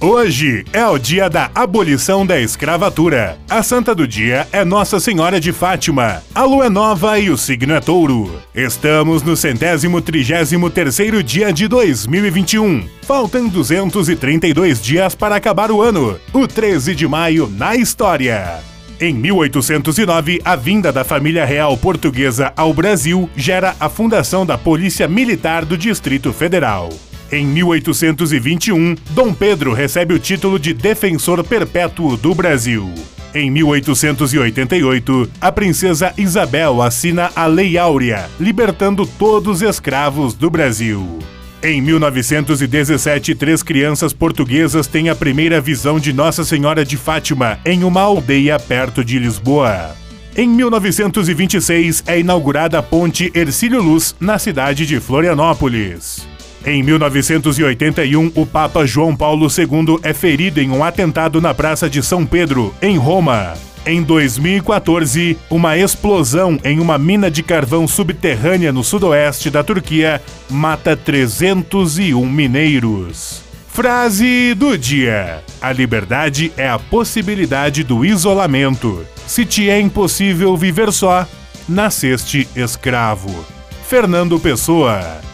Hoje é o dia da abolição da escravatura. A santa do dia é Nossa Senhora de Fátima. A lua é nova e o signo é touro. Estamos no centésimo trigésimo terceiro dia de 2021. Faltam 232 dias para acabar o ano. O 13 de maio na história. Em 1809, a vinda da família real portuguesa ao Brasil gera a fundação da Polícia Militar do Distrito Federal. Em 1821, Dom Pedro recebe o título de Defensor Perpétuo do Brasil. Em 1888, a princesa Isabel assina a Lei Áurea, libertando todos os escravos do Brasil. Em 1917, três crianças portuguesas têm a primeira visão de Nossa Senhora de Fátima em uma aldeia perto de Lisboa. Em 1926, é inaugurada a ponte Ercílio Luz na cidade de Florianópolis. Em 1981, o Papa João Paulo II é ferido em um atentado na Praça de São Pedro, em Roma. Em 2014, uma explosão em uma mina de carvão subterrânea no sudoeste da Turquia mata 301 mineiros. Frase do dia: A liberdade é a possibilidade do isolamento. Se te é impossível viver só, nasceste escravo. Fernando Pessoa